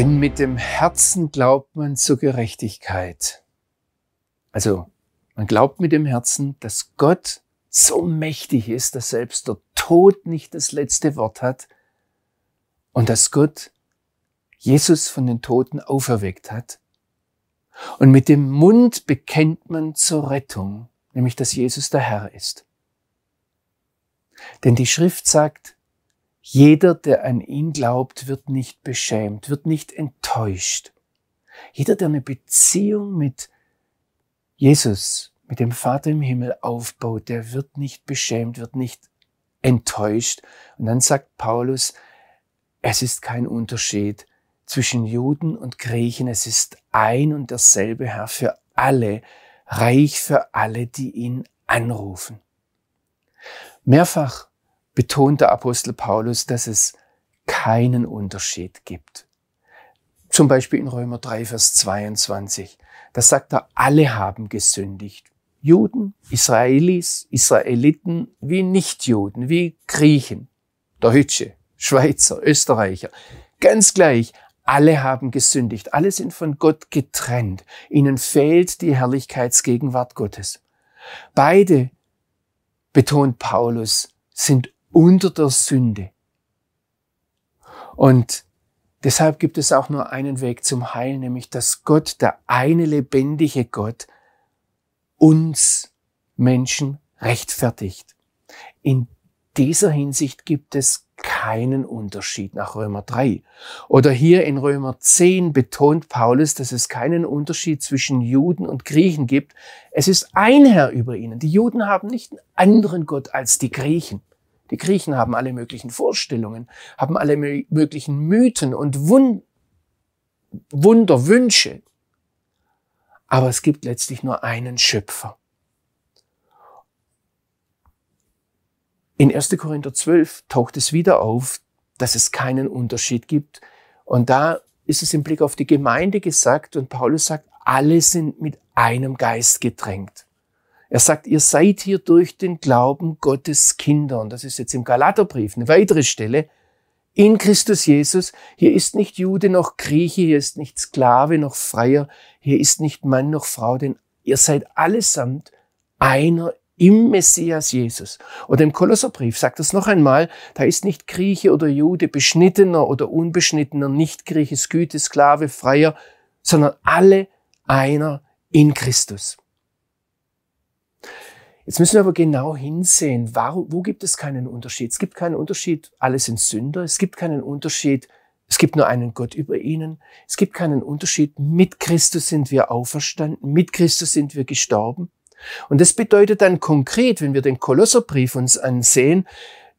Denn mit dem Herzen glaubt man zur Gerechtigkeit. Also man glaubt mit dem Herzen, dass Gott so mächtig ist, dass selbst der Tod nicht das letzte Wort hat und dass Gott Jesus von den Toten auferweckt hat. Und mit dem Mund bekennt man zur Rettung, nämlich dass Jesus der Herr ist. Denn die Schrift sagt, jeder, der an ihn glaubt, wird nicht beschämt, wird nicht enttäuscht. Jeder, der eine Beziehung mit Jesus, mit dem Vater im Himmel aufbaut, der wird nicht beschämt, wird nicht enttäuscht. Und dann sagt Paulus, es ist kein Unterschied zwischen Juden und Griechen, es ist ein und derselbe Herr für alle, reich für alle, die ihn anrufen. Mehrfach betont der Apostel Paulus, dass es keinen Unterschied gibt. Zum Beispiel in Römer 3, Vers 22. Da sagt er, alle haben gesündigt. Juden, Israelis, Israeliten, wie Nichtjuden, wie Griechen, Deutsche, Schweizer, Österreicher. Ganz gleich, alle haben gesündigt. Alle sind von Gott getrennt. Ihnen fehlt die Herrlichkeitsgegenwart Gottes. Beide, betont Paulus, sind unter der Sünde. Und deshalb gibt es auch nur einen Weg zum Heil, nämlich dass Gott, der eine lebendige Gott, uns Menschen rechtfertigt. In dieser Hinsicht gibt es keinen Unterschied nach Römer 3. Oder hier in Römer 10 betont Paulus, dass es keinen Unterschied zwischen Juden und Griechen gibt. Es ist ein Herr über ihnen. Die Juden haben nicht einen anderen Gott als die Griechen. Die Griechen haben alle möglichen Vorstellungen, haben alle möglichen Mythen und Wund Wunderwünsche. Aber es gibt letztlich nur einen Schöpfer. In 1. Korinther 12 taucht es wieder auf, dass es keinen Unterschied gibt. Und da ist es im Blick auf die Gemeinde gesagt und Paulus sagt, alle sind mit einem Geist gedrängt. Er sagt, ihr seid hier durch den Glauben Gottes Kinder. Und das ist jetzt im Galaterbrief eine weitere Stelle. In Christus Jesus. Hier ist nicht Jude noch Grieche, hier ist nicht Sklave noch Freier, hier ist nicht Mann noch Frau, denn ihr seid allesamt einer im Messias Jesus. Oder im Kolosserbrief sagt es noch einmal, da ist nicht Grieche oder Jude, beschnittener oder unbeschnittener, nicht Grieche, Güte, Sklave, Freier, sondern alle einer in Christus. Jetzt müssen wir aber genau hinsehen, wo, wo gibt es keinen Unterschied? Es gibt keinen Unterschied, alle sind Sünder. Es gibt keinen Unterschied, es gibt nur einen Gott über ihnen. Es gibt keinen Unterschied, mit Christus sind wir auferstanden, mit Christus sind wir gestorben. Und das bedeutet dann konkret, wenn wir den Kolosserbrief uns ansehen,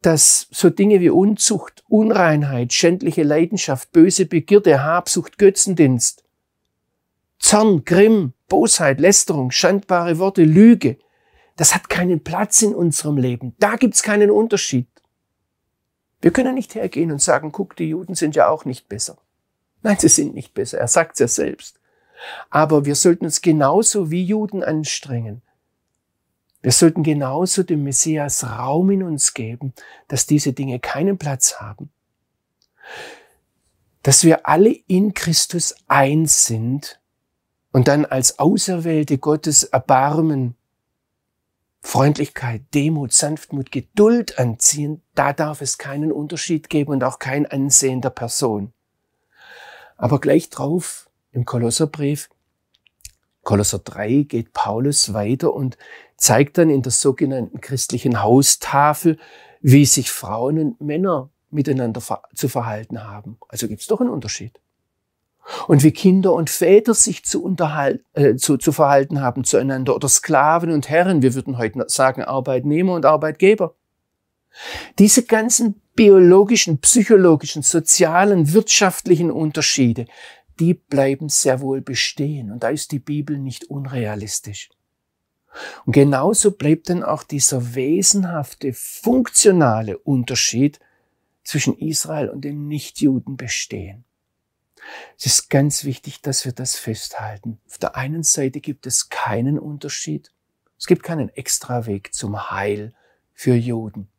dass so Dinge wie Unzucht, Unreinheit, schändliche Leidenschaft, böse Begierde, Habsucht, Götzendienst, Zorn, Grimm, Bosheit, Lästerung, schandbare Worte, Lüge, das hat keinen Platz in unserem Leben. Da gibt's keinen Unterschied. Wir können nicht hergehen und sagen, guck, die Juden sind ja auch nicht besser. Nein, sie sind nicht besser. Er sagt's ja selbst. Aber wir sollten uns genauso wie Juden anstrengen. Wir sollten genauso dem Messias Raum in uns geben, dass diese Dinge keinen Platz haben. Dass wir alle in Christus eins sind und dann als Auserwählte Gottes Erbarmen Freundlichkeit, Demut, Sanftmut, Geduld anziehen, da darf es keinen Unterschied geben und auch kein Ansehen der Person. Aber gleich drauf im Kolosserbrief, Kolosser 3, geht Paulus weiter und zeigt dann in der sogenannten christlichen Haustafel, wie sich Frauen und Männer miteinander zu verhalten haben. Also gibt es doch einen Unterschied und wie Kinder und Väter sich zu, unterhalten, äh, zu, zu verhalten haben zueinander oder Sklaven und Herren, wir würden heute sagen Arbeitnehmer und Arbeitgeber. Diese ganzen biologischen, psychologischen, sozialen, wirtschaftlichen Unterschiede, die bleiben sehr wohl bestehen und da ist die Bibel nicht unrealistisch. Und genauso bleibt dann auch dieser wesenhafte, funktionale Unterschied zwischen Israel und den Nichtjuden bestehen. Es ist ganz wichtig, dass wir das festhalten. Auf der einen Seite gibt es keinen Unterschied. Es gibt keinen Extraweg zum Heil für Juden.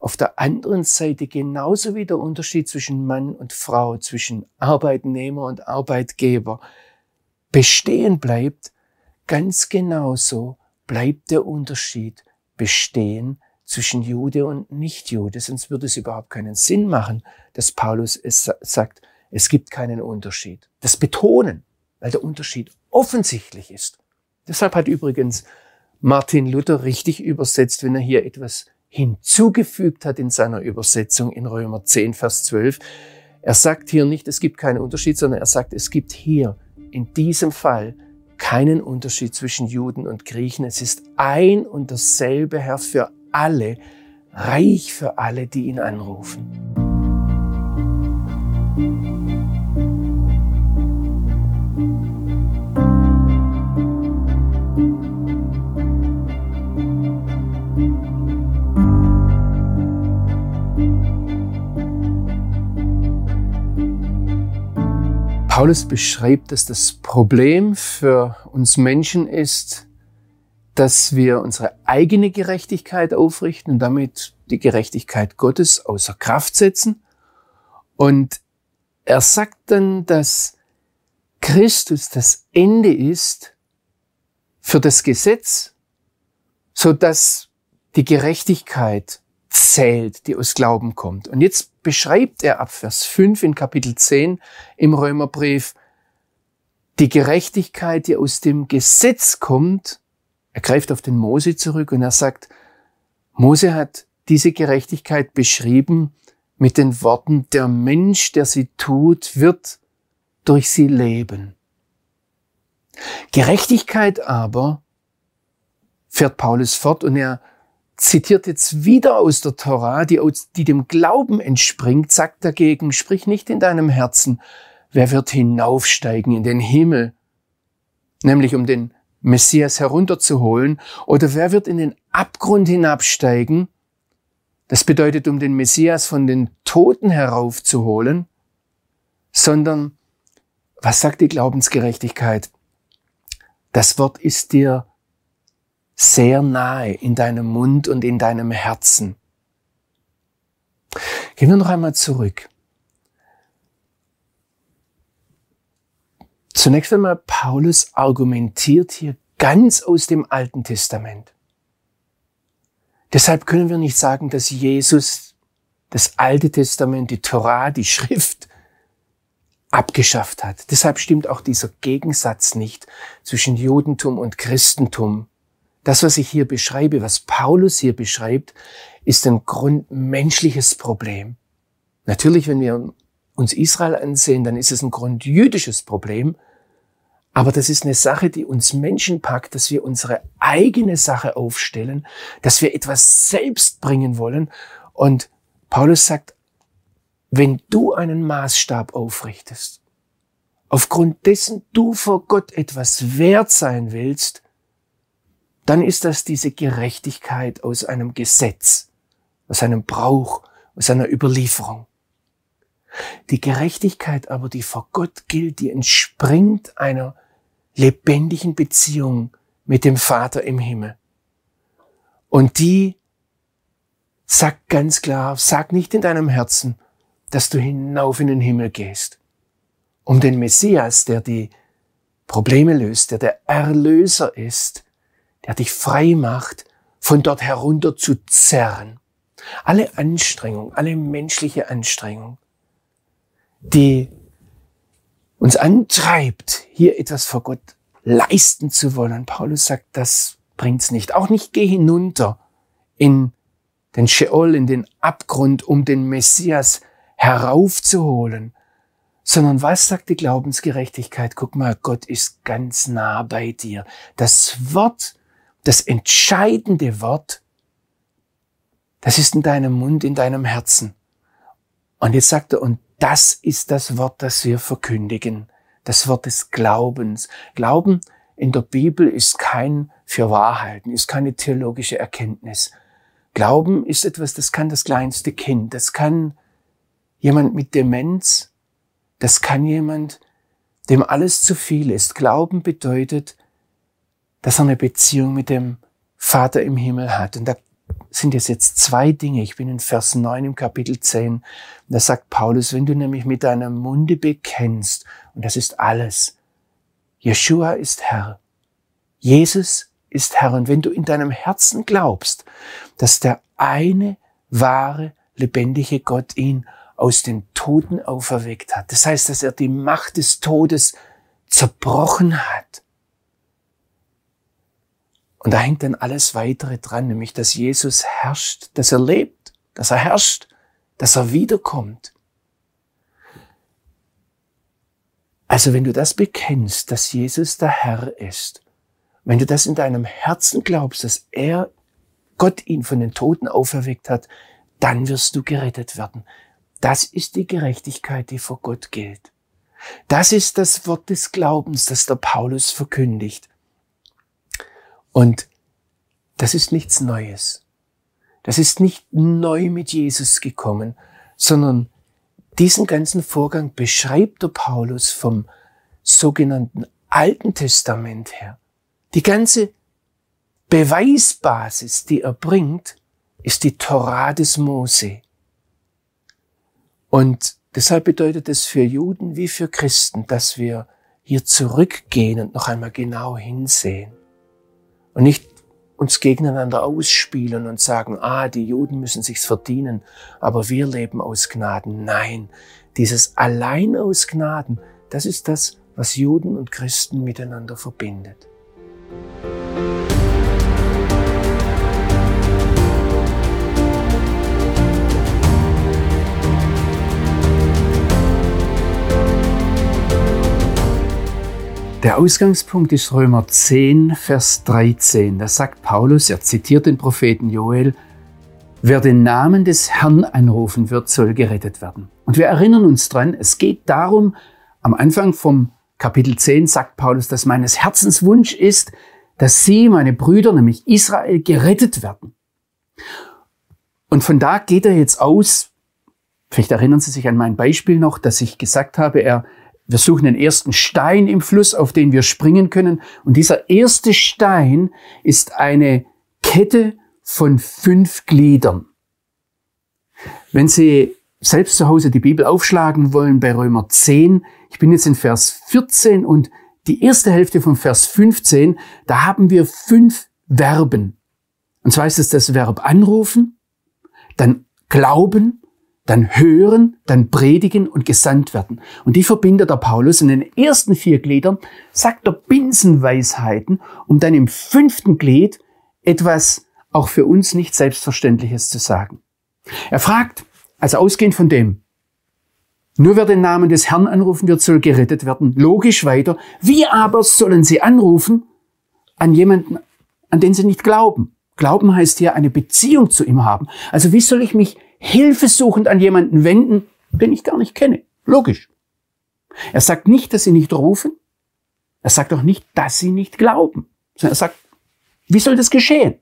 auf der anderen Seite genauso wie der Unterschied zwischen Mann und Frau, zwischen Arbeitnehmer und Arbeitgeber bestehen bleibt, ganz genauso bleibt der Unterschied bestehen zwischen Jude und Nichtjude. Sonst würde es überhaupt keinen Sinn machen, dass Paulus es sagt, es gibt keinen Unterschied. Das Betonen, weil der Unterschied offensichtlich ist. Deshalb hat übrigens Martin Luther richtig übersetzt, wenn er hier etwas hinzugefügt hat in seiner Übersetzung in Römer 10, Vers 12. Er sagt hier nicht, es gibt keinen Unterschied, sondern er sagt, es gibt hier in diesem Fall keinen Unterschied zwischen Juden und Griechen. Es ist ein und dasselbe Herr für alle, reich für alle, die ihn anrufen. Paulus beschreibt, dass das Problem für uns Menschen ist, dass wir unsere eigene Gerechtigkeit aufrichten und damit die Gerechtigkeit Gottes außer Kraft setzen. Und er sagt dann, dass Christus das Ende ist für das Gesetz, so dass die Gerechtigkeit zählt, die aus Glauben kommt. Und jetzt beschreibt er ab Vers 5 in Kapitel 10 im Römerbrief die Gerechtigkeit, die aus dem Gesetz kommt. Er greift auf den Mose zurück und er sagt, Mose hat diese Gerechtigkeit beschrieben mit den Worten, der Mensch, der sie tut, wird durch sie leben. Gerechtigkeit aber, fährt Paulus fort und er zitiert jetzt wieder aus der Torah, die, die dem Glauben entspringt, sagt dagegen, sprich nicht in deinem Herzen, wer wird hinaufsteigen in den Himmel, nämlich um den Messias herunterzuholen, oder wer wird in den Abgrund hinabsteigen, das bedeutet, um den Messias von den Toten heraufzuholen, sondern was sagt die Glaubensgerechtigkeit? Das Wort ist dir sehr nahe in deinem Mund und in deinem Herzen. Gehen wir noch einmal zurück. Zunächst einmal, Paulus argumentiert hier ganz aus dem Alten Testament. Deshalb können wir nicht sagen, dass Jesus das Alte Testament, die Torah, die Schrift abgeschafft hat. Deshalb stimmt auch dieser Gegensatz nicht zwischen Judentum und Christentum. Das, was ich hier beschreibe, was Paulus hier beschreibt, ist ein grundmenschliches Problem. Natürlich, wenn wir uns Israel ansehen, dann ist es ein grundjüdisches Problem. Aber das ist eine Sache, die uns Menschen packt, dass wir unsere eigene Sache aufstellen, dass wir etwas selbst bringen wollen. Und Paulus sagt, wenn du einen Maßstab aufrichtest, aufgrund dessen du vor Gott etwas wert sein willst, dann ist das diese Gerechtigkeit aus einem Gesetz, aus einem Brauch, aus einer Überlieferung. Die Gerechtigkeit aber, die vor Gott gilt, die entspringt einer lebendigen Beziehung mit dem Vater im Himmel. Und die sagt ganz klar, sag nicht in deinem Herzen, dass du hinauf in den Himmel gehst, um den Messias, der die Probleme löst, der der Erlöser ist, der dich frei macht, von dort herunter zu zerren. Alle Anstrengung, alle menschliche Anstrengung, die uns antreibt, hier etwas vor Gott leisten zu wollen. Paulus sagt, das bringt's nicht. Auch nicht geh hinunter in den Sheol, in den Abgrund, um den Messias heraufzuholen, sondern was sagt die Glaubensgerechtigkeit? Guck mal, Gott ist ganz nah bei dir. Das Wort das entscheidende Wort, das ist in deinem Mund, in deinem Herzen. Und jetzt sagt er, und das ist das Wort, das wir verkündigen. Das Wort des Glaubens. Glauben in der Bibel ist kein für Wahrheiten, ist keine theologische Erkenntnis. Glauben ist etwas, das kann das kleinste Kind, das kann jemand mit Demenz, das kann jemand, dem alles zu viel ist. Glauben bedeutet, dass er eine Beziehung mit dem Vater im Himmel hat. Und da sind es jetzt zwei Dinge. Ich bin in Vers 9 im Kapitel 10. Da sagt Paulus, wenn du nämlich mit deinem Munde bekennst, und das ist alles, Jeshua ist Herr, Jesus ist Herr, und wenn du in deinem Herzen glaubst, dass der eine wahre, lebendige Gott ihn aus den Toten auferweckt hat, das heißt, dass er die Macht des Todes zerbrochen hat, und da hängt dann alles weitere dran, nämlich dass Jesus herrscht, dass er lebt, dass er herrscht, dass er wiederkommt. Also wenn du das bekennst, dass Jesus der Herr ist, wenn du das in deinem Herzen glaubst, dass er, Gott ihn von den Toten auferweckt hat, dann wirst du gerettet werden. Das ist die Gerechtigkeit, die vor Gott gilt. Das ist das Wort des Glaubens, das der Paulus verkündigt. Und das ist nichts Neues. Das ist nicht neu mit Jesus gekommen, sondern diesen ganzen Vorgang beschreibt der Paulus vom sogenannten Alten Testament her. Die ganze Beweisbasis, die er bringt, ist die Torah des Mose. Und deshalb bedeutet es für Juden wie für Christen, dass wir hier zurückgehen und noch einmal genau hinsehen. Und nicht uns gegeneinander ausspielen und sagen, ah, die Juden müssen sich's verdienen, aber wir leben aus Gnaden. Nein, dieses allein aus Gnaden, das ist das, was Juden und Christen miteinander verbindet. Der Ausgangspunkt ist Römer 10, Vers 13. Da sagt Paulus, er zitiert den Propheten Joel, wer den Namen des Herrn anrufen wird, soll gerettet werden. Und wir erinnern uns dran, es geht darum, am Anfang vom Kapitel 10 sagt Paulus, dass meines Herzens Wunsch ist, dass sie, meine Brüder, nämlich Israel, gerettet werden. Und von da geht er jetzt aus, vielleicht erinnern Sie sich an mein Beispiel noch, dass ich gesagt habe, er wir suchen den ersten Stein im Fluss, auf den wir springen können. Und dieser erste Stein ist eine Kette von fünf Gliedern. Wenn Sie selbst zu Hause die Bibel aufschlagen wollen bei Römer 10, ich bin jetzt in Vers 14 und die erste Hälfte von Vers 15, da haben wir fünf Verben. Und zwar ist es das Verb anrufen, dann glauben, dann hören, dann predigen und gesandt werden. Und die verbindet der Paulus in den ersten vier Gliedern, sagt er Binsenweisheiten, um dann im fünften Glied etwas auch für uns nicht Selbstverständliches zu sagen. Er fragt, also ausgehend von dem, nur wer den Namen des Herrn anrufen wird, soll gerettet werden. Logisch weiter. Wie aber sollen sie anrufen an jemanden, an den sie nicht glauben? Glauben heißt hier eine Beziehung zu ihm haben. Also wie soll ich mich hilfesuchend an jemanden wenden, den ich gar nicht kenne. Logisch. Er sagt nicht, dass sie nicht rufen. Er sagt auch nicht, dass sie nicht glauben. Sondern er sagt, wie soll das geschehen?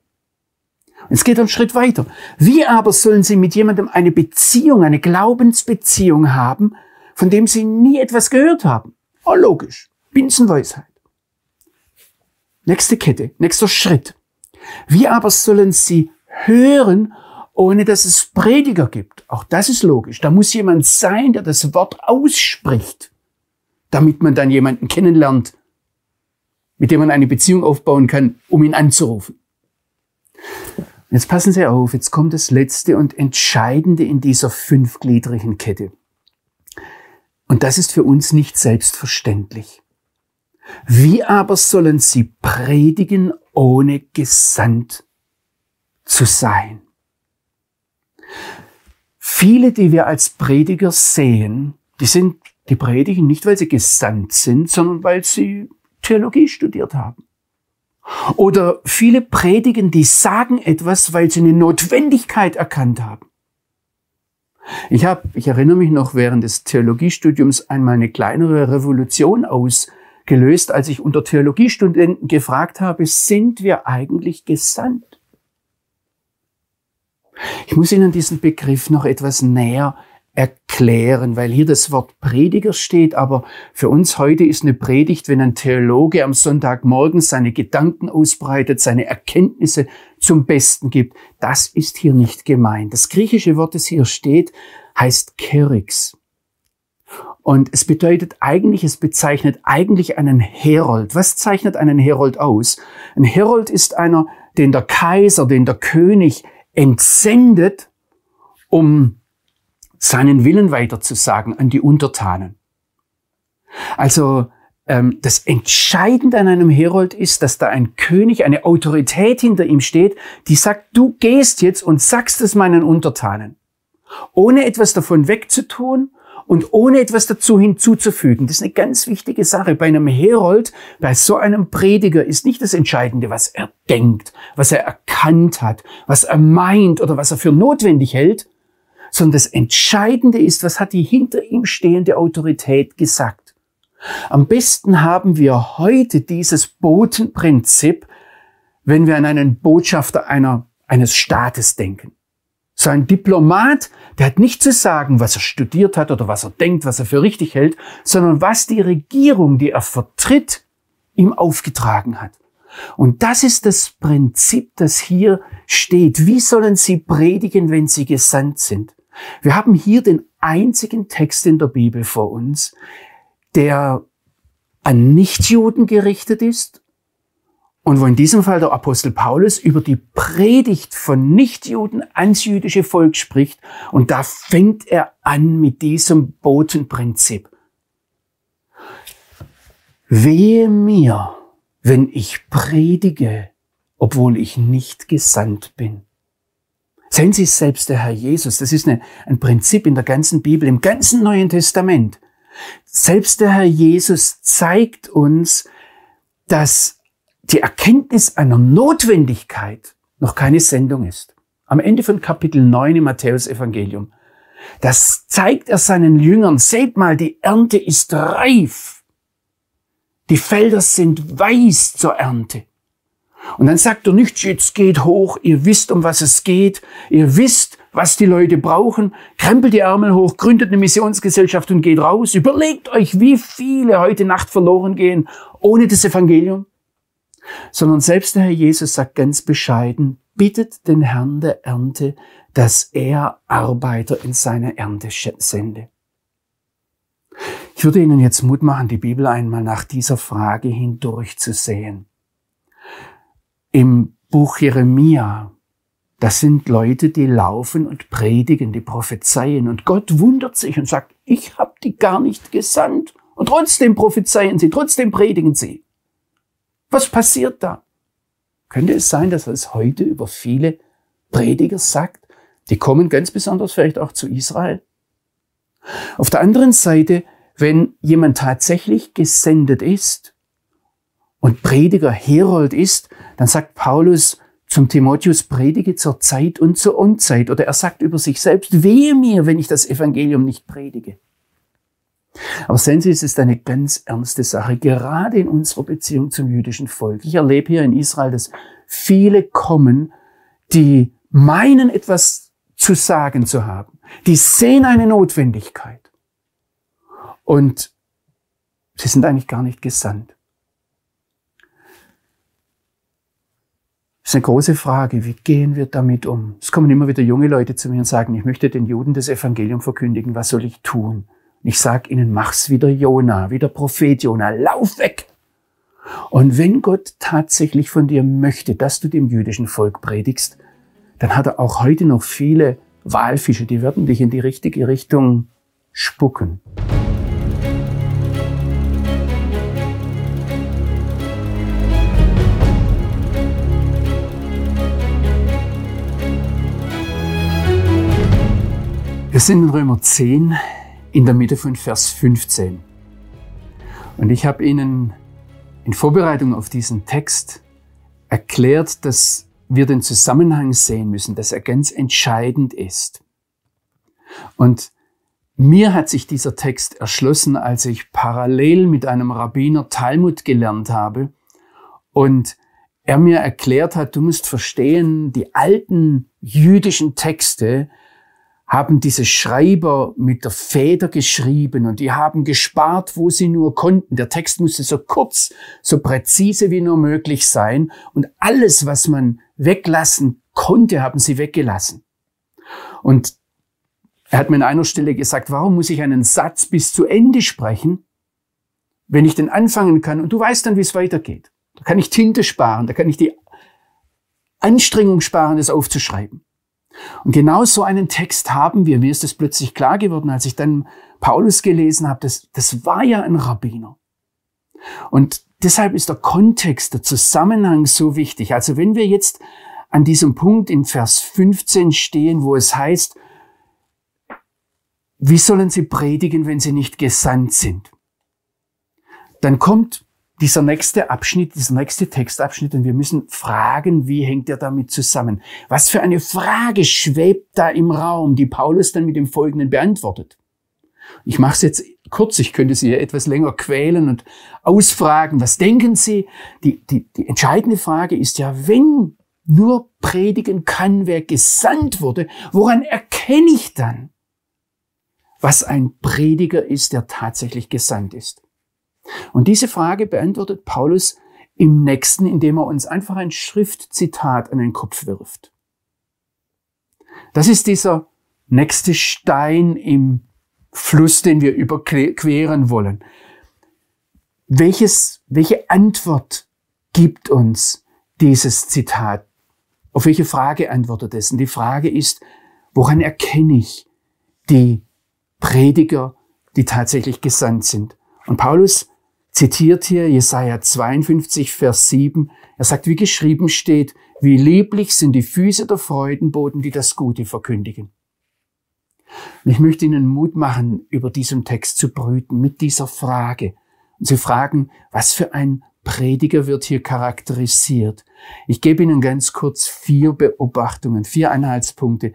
Es geht einen Schritt weiter. Wie aber sollen sie mit jemandem eine Beziehung, eine Glaubensbeziehung haben, von dem sie nie etwas gehört haben? Oh, logisch. Binsenweisheit. Nächste Kette, nächster Schritt. Wie aber sollen sie hören, ohne dass es Prediger gibt. Auch das ist logisch. Da muss jemand sein, der das Wort ausspricht, damit man dann jemanden kennenlernt, mit dem man eine Beziehung aufbauen kann, um ihn anzurufen. Jetzt passen Sie auf, jetzt kommt das letzte und entscheidende in dieser fünfgliedrigen Kette. Und das ist für uns nicht selbstverständlich. Wie aber sollen sie predigen, ohne gesandt zu sein? Viele, die wir als Prediger sehen, die sind, die predigen nicht, weil sie gesandt sind, sondern weil sie Theologie studiert haben. Oder viele predigen, die sagen etwas, weil sie eine Notwendigkeit erkannt haben. Ich habe, ich erinnere mich noch während des Theologiestudiums einmal eine kleinere Revolution ausgelöst, als ich unter Theologiestudenten gefragt habe, sind wir eigentlich gesandt? Ich muss Ihnen diesen Begriff noch etwas näher erklären, weil hier das Wort Prediger steht, aber für uns heute ist eine Predigt, wenn ein Theologe am Sonntagmorgen seine Gedanken ausbreitet, seine Erkenntnisse zum Besten gibt. Das ist hier nicht gemeint. Das griechische Wort, das hier steht, heißt Kerix. Und es bedeutet eigentlich, es bezeichnet eigentlich einen Herold. Was zeichnet einen Herold aus? Ein Herold ist einer, den der Kaiser, den der König entsendet, um seinen Willen weiterzusagen an die Untertanen. Also ähm, das Entscheidende an einem Herold ist, dass da ein König, eine Autorität hinter ihm steht, die sagt, du gehst jetzt und sagst es meinen Untertanen, ohne etwas davon wegzutun und ohne etwas dazu hinzuzufügen. Das ist eine ganz wichtige Sache. Bei einem Herold, bei so einem Prediger ist nicht das Entscheidende, was er denkt, was er erkannt hat, was er meint oder was er für notwendig hält, sondern das Entscheidende ist, was hat die hinter ihm stehende Autorität gesagt. Am besten haben wir heute dieses Botenprinzip, wenn wir an einen Botschafter einer, eines Staates denken. So ein Diplomat, der hat nicht zu sagen, was er studiert hat oder was er denkt, was er für richtig hält, sondern was die Regierung, die er vertritt, ihm aufgetragen hat. Und das ist das Prinzip, das hier steht. Wie sollen sie predigen, wenn sie gesandt sind? Wir haben hier den einzigen Text in der Bibel vor uns, der an Nichtjuden gerichtet ist und wo in diesem Fall der Apostel Paulus über die Predigt von Nichtjuden ans jüdische Volk spricht. Und da fängt er an mit diesem Botenprinzip. Wehe mir, wenn ich predige, obwohl ich nicht gesandt bin. Sehen Sie selbst der Herr Jesus. Das ist eine, ein Prinzip in der ganzen Bibel, im ganzen Neuen Testament. Selbst der Herr Jesus zeigt uns, dass die Erkenntnis einer Notwendigkeit noch keine Sendung ist. Am Ende von Kapitel 9 im Matthäusevangelium. Das zeigt er seinen Jüngern. Seht mal, die Ernte ist reif. Die Felder sind weiß zur Ernte. Und dann sagt er nicht, jetzt geht hoch, ihr wisst, um was es geht, ihr wisst, was die Leute brauchen, krempelt die Ärmel hoch, gründet eine Missionsgesellschaft und geht raus. Überlegt euch, wie viele heute Nacht verloren gehen ohne das Evangelium. Sondern selbst der Herr Jesus sagt ganz bescheiden, bittet den Herrn der Ernte, dass er Arbeiter in seine Ernte sende. Ich würde Ihnen jetzt Mut machen, die Bibel einmal nach dieser Frage hindurchzusehen im Buch Jeremia, das sind Leute, die laufen und predigen, die prophezeien. Und Gott wundert sich und sagt, ich habe die gar nicht gesandt. Und trotzdem prophezeien sie, trotzdem predigen sie. Was passiert da? Könnte es sein, dass er es heute über viele Prediger sagt? Die kommen ganz besonders vielleicht auch zu Israel. Auf der anderen Seite, wenn jemand tatsächlich gesendet ist und Prediger Herold ist, dann sagt Paulus zum Timotheus, predige zur Zeit und zur Unzeit. Oder er sagt über sich selbst, wehe mir, wenn ich das Evangelium nicht predige. Aber sehen Sie, es ist eine ganz ernste Sache, gerade in unserer Beziehung zum jüdischen Volk. Ich erlebe hier in Israel, dass viele kommen, die meinen, etwas zu sagen zu haben. Die sehen eine Notwendigkeit. Und sie sind eigentlich gar nicht gesandt. Das ist eine große Frage. Wie gehen wir damit um? Es kommen immer wieder junge Leute zu mir und sagen, ich möchte den Juden das Evangelium verkündigen. Was soll ich tun? Und ich sage ihnen, mach's wie der Jona, wie der Prophet Jona. Lauf weg! Und wenn Gott tatsächlich von dir möchte, dass du dem jüdischen Volk predigst, dann hat er auch heute noch viele Walfische, die werden dich in die richtige Richtung spucken. Wir sind in Römer 10 in der Mitte von Vers 15. Und ich habe Ihnen in Vorbereitung auf diesen Text erklärt, dass wir den Zusammenhang sehen müssen, dass er ganz entscheidend ist. Und mir hat sich dieser Text erschlossen, als ich parallel mit einem Rabbiner Talmud gelernt habe und er mir erklärt hat, du musst verstehen, die alten jüdischen Texte haben diese Schreiber mit der Feder geschrieben und die haben gespart, wo sie nur konnten. Der Text musste so kurz, so präzise wie nur möglich sein und alles, was man weglassen konnte, haben sie weggelassen. Und er hat mir an einer Stelle gesagt, warum muss ich einen Satz bis zu Ende sprechen, wenn ich den anfangen kann und du weißt dann, wie es weitergeht. Da kann ich Tinte sparen, da kann ich die Anstrengung sparen, das aufzuschreiben. Und genau so einen Text haben wir. Mir ist das plötzlich klar geworden, als ich dann Paulus gelesen habe. Das, das war ja ein Rabbiner. Und deshalb ist der Kontext, der Zusammenhang so wichtig. Also wenn wir jetzt an diesem Punkt in Vers 15 stehen, wo es heißt, wie sollen sie predigen, wenn sie nicht gesandt sind? Dann kommt dieser nächste Abschnitt, dieser nächste Textabschnitt und wir müssen fragen, wie hängt er damit zusammen? Was für eine Frage schwebt da im Raum, die Paulus dann mit dem Folgenden beantwortet? Ich mache es jetzt kurz, ich könnte Sie ja etwas länger quälen und ausfragen, was denken Sie? Die, die, die entscheidende Frage ist ja, wenn nur predigen kann, wer gesandt wurde, woran erkenne ich dann, was ein Prediger ist, der tatsächlich gesandt ist? Und diese Frage beantwortet Paulus im nächsten, indem er uns einfach ein Schriftzitat an den Kopf wirft. Das ist dieser nächste Stein im Fluss, den wir überqueren wollen. Welches, welche Antwort gibt uns dieses Zitat? Auf welche Frage antwortet es? Und die Frage ist, woran erkenne ich die Prediger, die tatsächlich gesandt sind? Und Paulus zitiert hier Jesaja 52, Vers 7. Er sagt, wie geschrieben steht, wie lieblich sind die Füße der Freudenboten, die das Gute verkündigen. Und ich möchte Ihnen Mut machen, über diesem Text zu brüten, mit dieser Frage. Und zu fragen, was für ein Prediger wird hier charakterisiert. Ich gebe Ihnen ganz kurz vier Beobachtungen, vier Anhaltspunkte,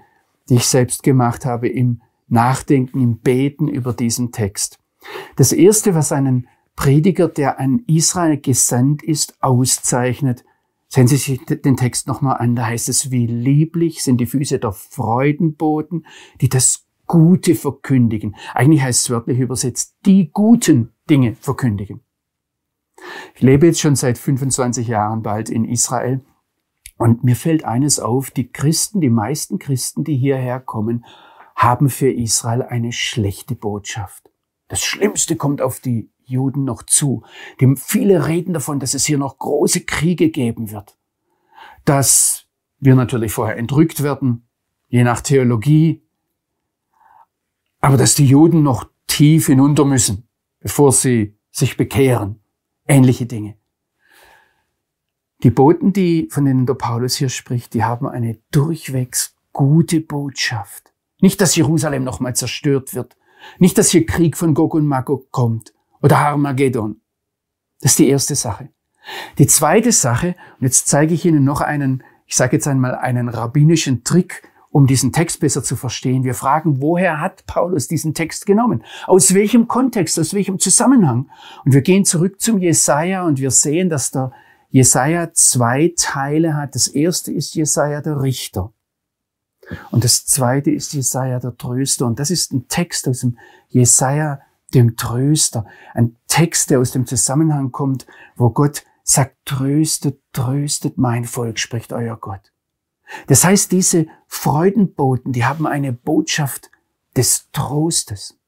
die ich selbst gemacht habe im Nachdenken, im Beten über diesen Text. Das erste, was einen Prediger, der an Israel gesandt ist, auszeichnet. Sehen Sie sich den Text nochmal an, da heißt es, wie lieblich sind die Füße der Freudenboten, die das Gute verkündigen. Eigentlich heißt es wörtlich übersetzt, die guten Dinge verkündigen. Ich lebe jetzt schon seit 25 Jahren bald in Israel und mir fällt eines auf, die Christen, die meisten Christen, die hierher kommen, haben für Israel eine schlechte Botschaft. Das Schlimmste kommt auf die Juden noch zu. Dem viele reden davon, dass es hier noch große Kriege geben wird. Dass wir natürlich vorher entrückt werden, je nach Theologie. Aber dass die Juden noch tief hinunter müssen, bevor sie sich bekehren. Ähnliche Dinge. Die Boten, die, von denen der Paulus hier spricht, die haben eine durchwegs gute Botschaft. Nicht, dass Jerusalem nochmal zerstört wird. Nicht, dass hier Krieg von Gog und Magog kommt oder Armageddon. Das ist die erste Sache. Die zweite Sache, und jetzt zeige ich Ihnen noch einen, ich sage jetzt einmal einen rabbinischen Trick, um diesen Text besser zu verstehen. Wir fragen, woher hat Paulus diesen Text genommen? Aus welchem Kontext, aus welchem Zusammenhang? Und wir gehen zurück zum Jesaja und wir sehen, dass der Jesaja zwei Teile hat. Das erste ist Jesaja der Richter. Und das zweite ist Jesaja der Tröster. Und das ist ein Text aus dem Jesaja dem Tröster. Ein Text, der aus dem Zusammenhang kommt, wo Gott sagt, tröstet, tröstet mein Volk, spricht euer Gott. Das heißt, diese Freudenboten, die haben eine Botschaft des Trostes.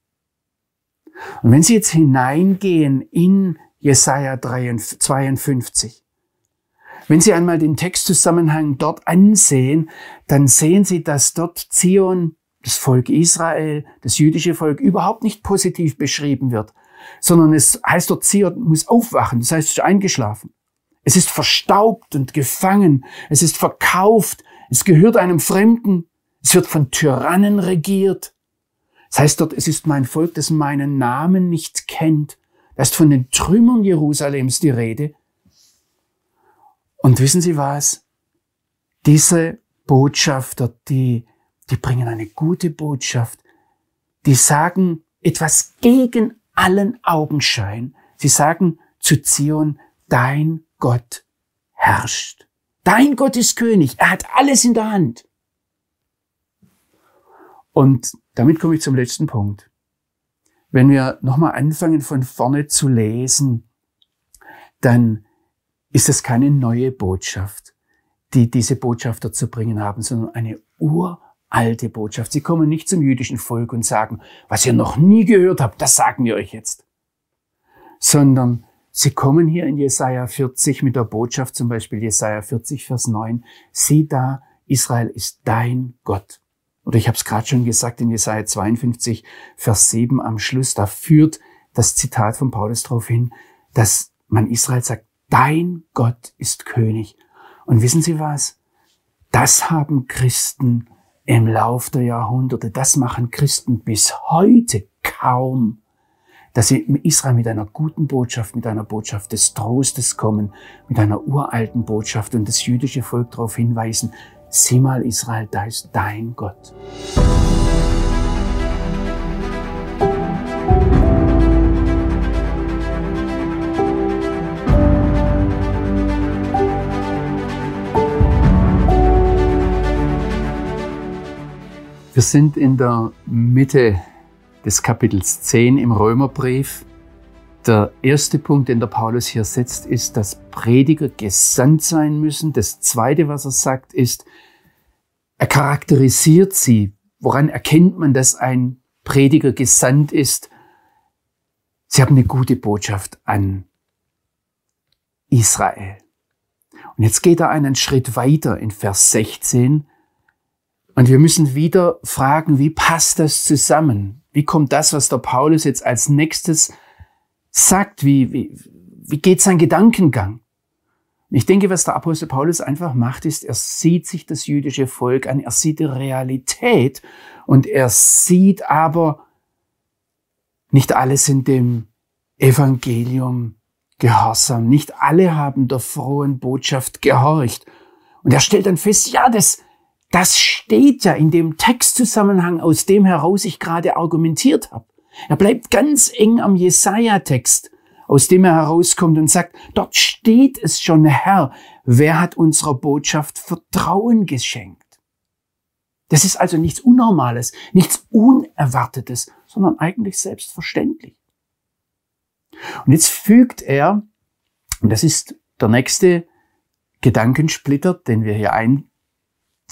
Und wenn Sie jetzt hineingehen in Jesaja 52, wenn Sie einmal den Textzusammenhang dort ansehen, dann sehen Sie, dass dort Zion das Volk Israel, das jüdische Volk überhaupt nicht positiv beschrieben wird, sondern es heißt dort, Zion muss aufwachen, das heißt, es ist eingeschlafen. Es ist verstaubt und gefangen, es ist verkauft, es gehört einem Fremden, es wird von Tyrannen regiert. Das heißt dort, es ist mein Volk, das meinen Namen nicht kennt. Da ist von den Trümmern Jerusalems die Rede. Und wissen Sie was? Diese Botschafter, die die bringen eine gute Botschaft. Die sagen etwas gegen allen Augenschein. Sie sagen zu Zion, dein Gott herrscht. Dein Gott ist König. Er hat alles in der Hand. Und damit komme ich zum letzten Punkt. Wenn wir nochmal anfangen von vorne zu lesen, dann ist es keine neue Botschaft, die diese Botschafter zu bringen haben, sondern eine uralte Botschaft. Sie kommen nicht zum jüdischen Volk und sagen, was ihr noch nie gehört habt, das sagen wir euch jetzt. Sondern sie kommen hier in Jesaja 40 mit der Botschaft, zum Beispiel Jesaja 40, Vers 9, sieh da, Israel ist dein Gott. Oder ich habe es gerade schon gesagt in Jesaja 52, Vers 7 am Schluss, da führt das Zitat von Paulus darauf hin, dass man Israel sagt, dein Gott ist König. Und wissen Sie was? Das haben Christen im Lauf der Jahrhunderte, das machen Christen bis heute kaum, dass sie Israel mit einer guten Botschaft, mit einer Botschaft des Trostes kommen, mit einer uralten Botschaft und das jüdische Volk darauf hinweisen, sieh mal Israel, da ist dein Gott. Wir sind in der Mitte des Kapitels 10 im Römerbrief. Der erste Punkt, den der Paulus hier setzt, ist, dass Prediger gesandt sein müssen. Das zweite, was er sagt, ist, er charakterisiert sie. Woran erkennt man, dass ein Prediger gesandt ist? Sie haben eine gute Botschaft an Israel. Und jetzt geht er einen Schritt weiter in Vers 16 und wir müssen wieder fragen, wie passt das zusammen? Wie kommt das, was der Paulus jetzt als nächstes sagt? Wie, wie, wie geht sein Gedankengang? Ich denke, was der Apostel Paulus einfach macht, ist, er sieht sich das jüdische Volk an, er sieht die Realität und er sieht aber, nicht alle sind dem Evangelium gehorsam, nicht alle haben der frohen Botschaft gehorcht. Und er stellt dann fest, ja, das, das steht ja in dem Textzusammenhang, aus dem heraus ich gerade argumentiert habe. Er bleibt ganz eng am Jesaja-Text, aus dem er herauskommt und sagt, dort steht es schon, Herr, wer hat unserer Botschaft Vertrauen geschenkt? Das ist also nichts Unnormales, nichts Unerwartetes, sondern eigentlich selbstverständlich. Und jetzt fügt er, und das ist der nächste Gedankensplitter, den wir hier ein,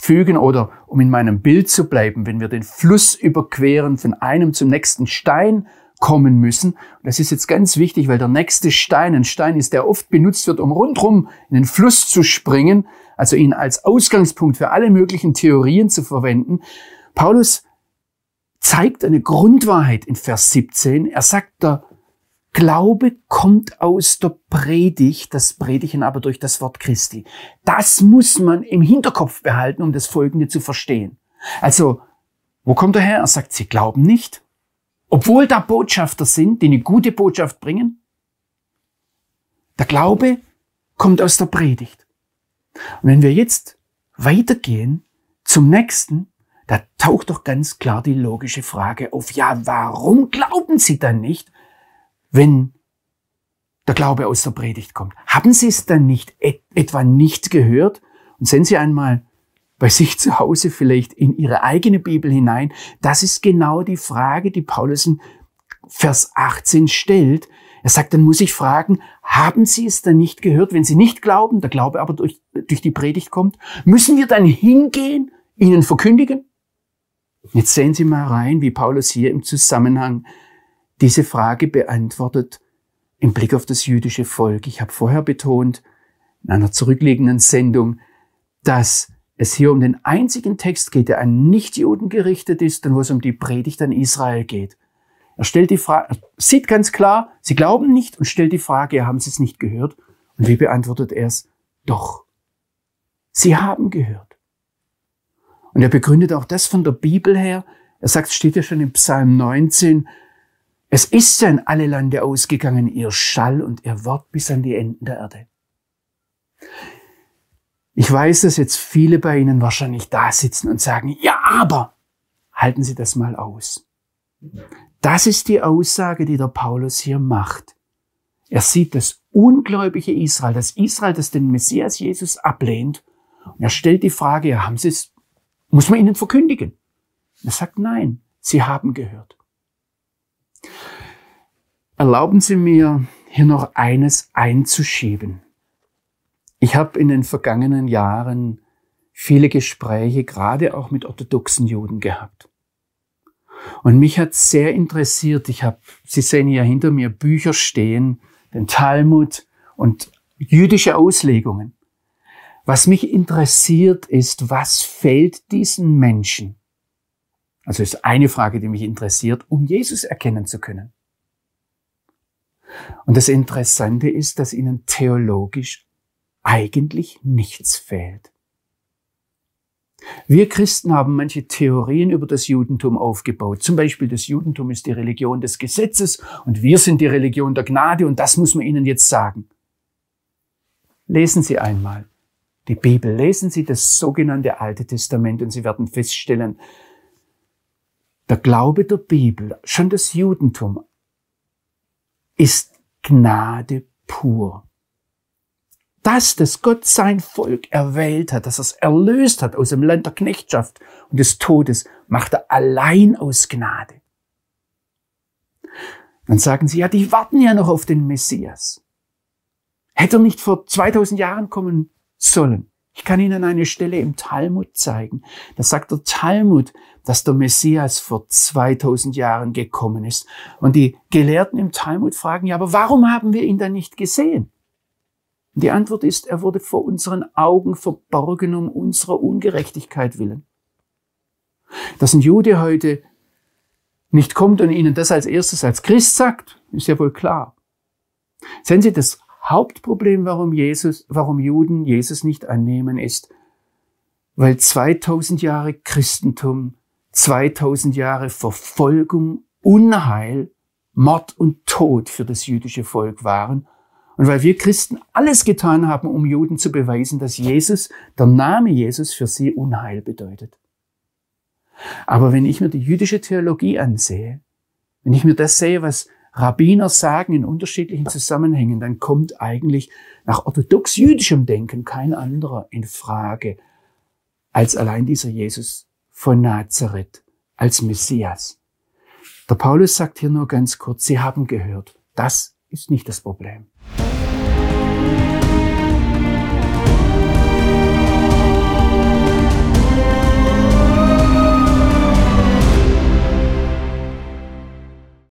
fügen oder um in meinem Bild zu bleiben, wenn wir den Fluss überqueren von einem zum nächsten Stein kommen müssen. das ist jetzt ganz wichtig, weil der nächste Stein ein Stein ist, der oft benutzt wird, um rundherum in den Fluss zu springen, also ihn als Ausgangspunkt für alle möglichen Theorien zu verwenden. Paulus zeigt eine Grundwahrheit in Vers 17. Er sagt, der Glaube kommt aus der Predigt, das Predigen aber durch das Wort Christi. Das muss man im Hinterkopf behalten, um das Folgende zu verstehen. Also, wo kommt er her? Er sagt, sie glauben nicht, obwohl da Botschafter sind, die eine gute Botschaft bringen. Der Glaube kommt aus der Predigt. Und wenn wir jetzt weitergehen zum nächsten, da taucht doch ganz klar die logische Frage auf, ja, warum glauben Sie dann nicht? Wenn der Glaube aus der Predigt kommt. Haben Sie es dann nicht et etwa nicht gehört? Und sehen Sie einmal bei sich zu Hause vielleicht in Ihre eigene Bibel hinein. Das ist genau die Frage, die Paulus in Vers 18 stellt. Er sagt, dann muss ich fragen, haben Sie es dann nicht gehört, wenn Sie nicht glauben, der Glaube aber durch, durch die Predigt kommt? Müssen wir dann hingehen, Ihnen verkündigen? Jetzt sehen Sie mal rein, wie Paulus hier im Zusammenhang diese Frage beantwortet im Blick auf das jüdische Volk. Ich habe vorher betont, in einer zurückliegenden Sendung, dass es hier um den einzigen Text geht, der an Nichtjuden gerichtet ist und wo es um die Predigt an Israel geht. Er stellt die Frage, sieht ganz klar, sie glauben nicht und stellt die Frage, haben sie es nicht gehört? Und wie beantwortet er es? Doch. Sie haben gehört. Und er begründet auch das von der Bibel her. Er sagt, steht ja schon im Psalm 19, es ist ja in alle Lande ausgegangen, ihr Schall und ihr Wort bis an die Enden der Erde. Ich weiß, dass jetzt viele bei Ihnen wahrscheinlich da sitzen und sagen, ja, aber halten Sie das mal aus. Das ist die Aussage, die der Paulus hier macht. Er sieht das ungläubige Israel, das Israel, das den Messias Jesus ablehnt. Und er stellt die Frage, ja, haben Sie es, muss man ihnen verkündigen? Er sagt, nein, sie haben gehört. Erlauben Sie mir, hier noch eines einzuschieben. Ich habe in den vergangenen Jahren viele Gespräche, gerade auch mit orthodoxen Juden gehabt. Und mich hat sehr interessiert, ich habe, Sie sehen hier hinter mir Bücher stehen, den Talmud und jüdische Auslegungen. Was mich interessiert ist, was fehlt diesen Menschen? Also ist eine Frage, die mich interessiert, um Jesus erkennen zu können. Und das Interessante ist, dass ihnen theologisch eigentlich nichts fehlt. Wir Christen haben manche Theorien über das Judentum aufgebaut. Zum Beispiel, das Judentum ist die Religion des Gesetzes und wir sind die Religion der Gnade und das muss man Ihnen jetzt sagen. Lesen Sie einmal die Bibel, lesen Sie das sogenannte Alte Testament und Sie werden feststellen, der Glaube der Bibel, schon das Judentum, ist Gnade pur. Das, dass Gott sein Volk erwählt hat, dass er es erlöst hat aus dem Land der Knechtschaft und des Todes, macht er allein aus Gnade. Dann sagen sie, ja, die warten ja noch auf den Messias. Hätte er nicht vor 2000 Jahren kommen sollen? Ich kann Ihnen eine Stelle im Talmud zeigen. Da sagt der Talmud, dass der Messias vor 2000 Jahren gekommen ist. Und die Gelehrten im Talmud fragen, ja, aber warum haben wir ihn dann nicht gesehen? Und die Antwort ist, er wurde vor unseren Augen verborgen um unserer Ungerechtigkeit willen. Dass ein Jude heute nicht kommt und Ihnen das als erstes als Christ sagt, ist ja wohl klar. Sehen Sie, das Hauptproblem, warum Jesus, warum Juden Jesus nicht annehmen, ist, weil 2000 Jahre Christentum, 2000 Jahre Verfolgung, Unheil, Mord und Tod für das jüdische Volk waren und weil wir Christen alles getan haben, um Juden zu beweisen, dass Jesus, der Name Jesus für sie Unheil bedeutet. Aber wenn ich mir die jüdische Theologie ansehe, wenn ich mir das sehe, was Rabbiner sagen in unterschiedlichen Zusammenhängen, dann kommt eigentlich nach orthodox-jüdischem Denken kein anderer in Frage als allein dieser Jesus von Nazareth als Messias. Der Paulus sagt hier nur ganz kurz, Sie haben gehört, das ist nicht das Problem.